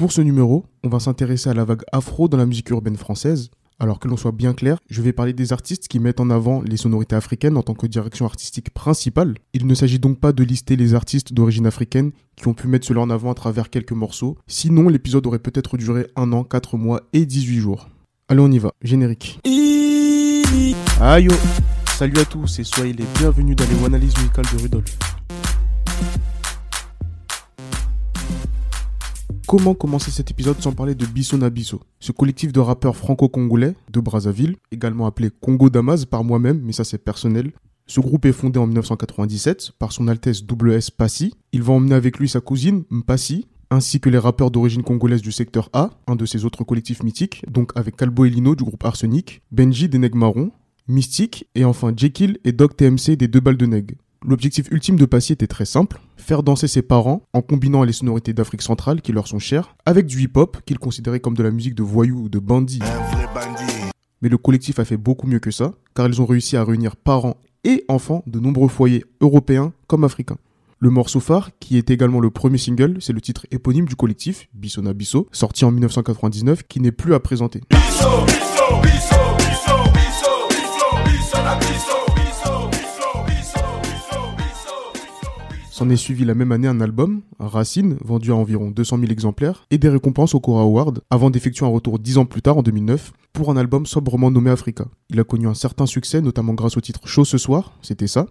Pour ce numéro, on va s'intéresser à la vague afro dans la musique urbaine française. Alors que l'on soit bien clair, je vais parler des artistes qui mettent en avant les sonorités africaines en tant que direction artistique principale. Il ne s'agit donc pas de lister les artistes d'origine africaine qui ont pu mettre cela en avant à travers quelques morceaux. Sinon, l'épisode aurait peut-être duré un an, 4 mois et 18 jours. Allez, on y va. Générique. Aïe Salut à tous et soyez les bienvenus dans les analyses musicales de Rudolf. Comment commencer cet épisode sans parler de Bisso Nabisso Ce collectif de rappeurs franco-congolais de Brazzaville, également appelé Congo Damas par moi-même, mais ça c'est personnel. Ce groupe est fondé en 1997 par son Altesse WS Passy. Il va emmener avec lui sa cousine Mpassi, ainsi que les rappeurs d'origine congolaise du secteur A, un de ses autres collectifs mythiques, donc avec Calbo et Lino du groupe Arsenic, Benji des Neg Marron, Mystique et enfin Jekyll et Doc TMC des Deux Balles de Neg. L'objectif ultime de Passy était très simple, faire danser ses parents en combinant les sonorités d'Afrique centrale qui leur sont chères avec du hip-hop qu'ils considéraient comme de la musique de voyous ou de bandits. Mais le collectif a fait beaucoup mieux que ça, car ils ont réussi à réunir parents et enfants de nombreux foyers européens comme africains. Le morceau phare, qui est également le premier single, c'est le titre éponyme du collectif, Bissona Bisso, sorti en 1999, qui n'est plus à présenter. S'en est suivi la même année un album, Racine, vendu à environ 200 000 exemplaires, et des récompenses au Cora Award, avant d'effectuer un retour dix ans plus tard, en 2009, pour un album sobrement nommé Africa. Il a connu un certain succès, notamment grâce au titre Chaud ce soir, c'était ça.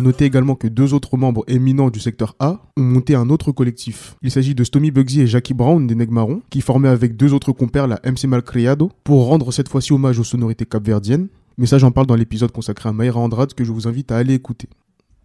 A noter également que deux autres membres éminents du secteur A ont monté un autre collectif. Il s'agit de Stomy Bugsy et Jackie Brown des Negmarons, qui formaient avec deux autres compères la MC Malcriado pour rendre cette fois-ci hommage aux sonorités capverdiennes. Mais ça, j'en parle dans l'épisode consacré à Mayra Andrade que je vous invite à aller écouter.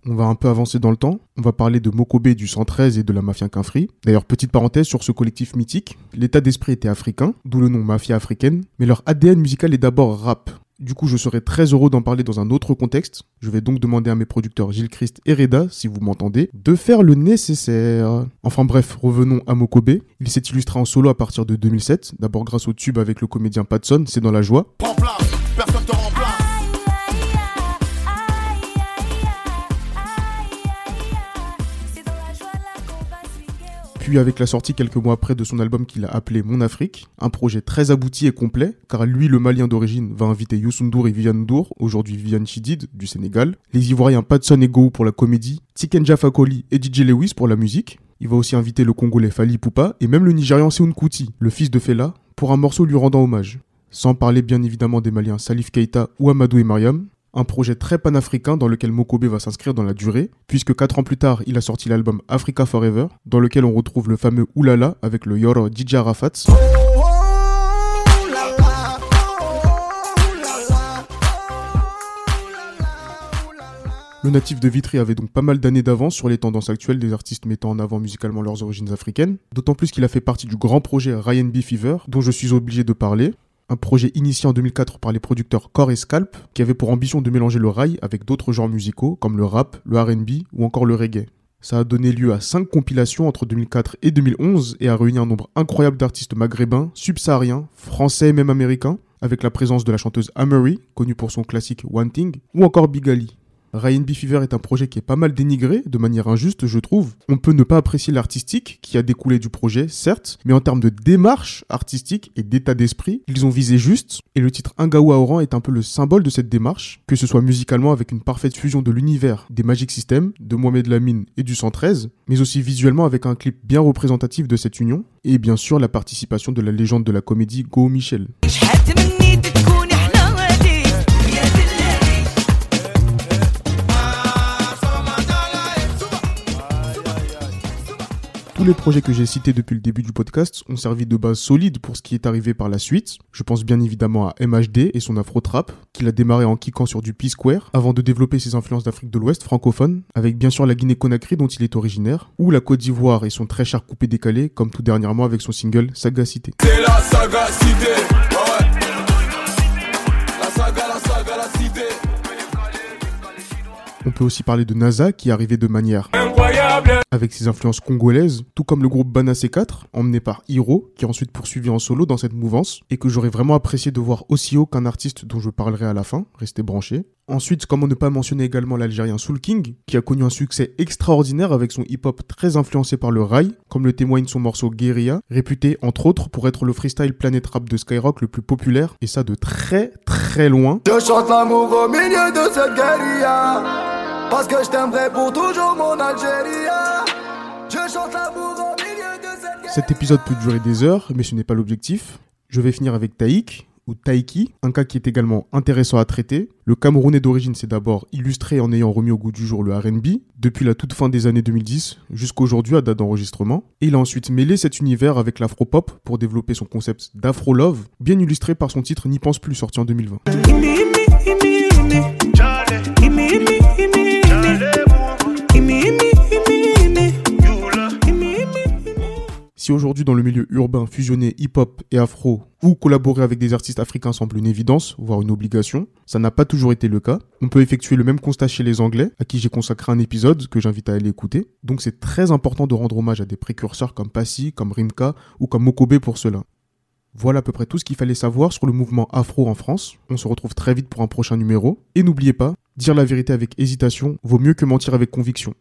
On va un peu avancer dans le temps. On va parler de Mokobe du 113 et de la Mafia Quinfri. D'ailleurs, petite parenthèse sur ce collectif mythique. L'état d'esprit était africain, d'où le nom Mafia africaine, mais leur ADN musical est d'abord rap. Du coup, je serais très heureux d'en parler dans un autre contexte. Je vais donc demander à mes producteurs Gilles Christ et Reda, si vous m'entendez, de faire le nécessaire. Enfin bref, revenons à Mokobe. Il s'est illustré en solo à partir de 2007, d'abord grâce au tube avec le comédien Patson, c'est dans la joie. Puis avec la sortie quelques mois après de son album qu'il a appelé Mon Afrique, un projet très abouti et complet, car lui, le malien d'origine, va inviter Youssou et Viviane Ndour, aujourd'hui Viviane Chidid du Sénégal, les Ivoiriens Patson et Go pour la comédie, Tikenja Fakoli et DJ Lewis pour la musique, il va aussi inviter le Congolais Fali Poupa et même le Nigérian Seun Kuti, le fils de Fela, pour un morceau lui rendant hommage. Sans parler bien évidemment des Maliens Salif Keita ou Amadou et Mariam, un projet très panafricain dans lequel Mokobe va s'inscrire dans la durée, puisque 4 ans plus tard, il a sorti l'album Africa Forever, dans lequel on retrouve le fameux Oulala avec le Yoro DJ Arafat. Le natif de Vitry avait donc pas mal d'années d'avance sur les tendances actuelles des artistes mettant en avant musicalement leurs origines africaines, d'autant plus qu'il a fait partie du grand projet Ryan B. Fever, dont je suis obligé de parler, un projet initié en 2004 par les producteurs Core et Scalp, qui avait pour ambition de mélanger le rail avec d'autres genres musicaux comme le rap, le RB ou encore le reggae. Ça a donné lieu à 5 compilations entre 2004 et 2011 et a réuni un nombre incroyable d'artistes maghrébins, subsahariens, français et même américains, avec la présence de la chanteuse Amory, connue pour son classique One Thing, ou encore Bigali. Ryan B. Fever est un projet qui est pas mal dénigré, de manière injuste, je trouve. On peut ne pas apprécier l'artistique qui a découlé du projet, certes, mais en termes de démarche artistique et d'état d'esprit, ils ont visé juste, et le titre Ngawa Oran est un peu le symbole de cette démarche, que ce soit musicalement avec une parfaite fusion de l'univers des Magic System, de Mohamed Lamine et du 113, mais aussi visuellement avec un clip bien représentatif de cette union, et bien sûr la participation de la légende de la comédie Go Michel. Tous les projets que j'ai cités depuis le début du podcast ont servi de base solide pour ce qui est arrivé par la suite. Je pense bien évidemment à MHD et son afro trap, qu'il a démarré en kickant sur du P-Square, avant de développer ses influences d'Afrique de l'Ouest francophone, avec bien sûr la Guinée-Conakry dont il est originaire, ou la Côte d'Ivoire et son très cher coupé décalé, comme tout dernièrement avec son single Sagacité. C'est la sagacité, La saga, la saga, la cité. On peut aussi parler de NASA qui est arrivé de manière avec ses influences congolaises, tout comme le groupe Bana C4, emmené par Hiro, qui a ensuite poursuivi en solo dans cette mouvance, et que j'aurais vraiment apprécié de voir aussi haut qu'un artiste dont je parlerai à la fin, restez branchés. Ensuite, comment ne pas mentionner également l'Algérien Soul King, qui a connu un succès extraordinaire avec son hip-hop très influencé par le rail, comme le témoigne son morceau Guerilla, réputé entre autres pour être le freestyle planet rap de Skyrock le plus populaire, et ça de très très loin. Parce que je t'aimerai pour toujours mon Algérie. Je chante l'amour au milieu de cette. Cet épisode peut durer des heures, mais ce n'est pas l'objectif. Je vais finir avec Taïk, ou Taiki, un cas qui est également intéressant à traiter. Le Camerounais d'origine s'est d'abord illustré en ayant remis au goût du jour le RB, depuis la toute fin des années 2010 jusqu'aujourd'hui à date d'enregistrement. Et il a ensuite mêlé cet univers avec l'afro-pop pour développer son concept d'afro-love, bien illustré par son titre N'y pense plus sorti en 2020. Si aujourd'hui dans le milieu urbain fusionner hip-hop et afro ou collaborer avec des artistes africains semble une évidence, voire une obligation, ça n'a pas toujours été le cas. On peut effectuer le même constat chez les Anglais, à qui j'ai consacré un épisode que j'invite à aller écouter. Donc c'est très important de rendre hommage à des précurseurs comme Passy, comme Rimka ou comme Mokobe pour cela. Voilà à peu près tout ce qu'il fallait savoir sur le mouvement afro en France. On se retrouve très vite pour un prochain numéro. Et n'oubliez pas, dire la vérité avec hésitation vaut mieux que mentir avec conviction.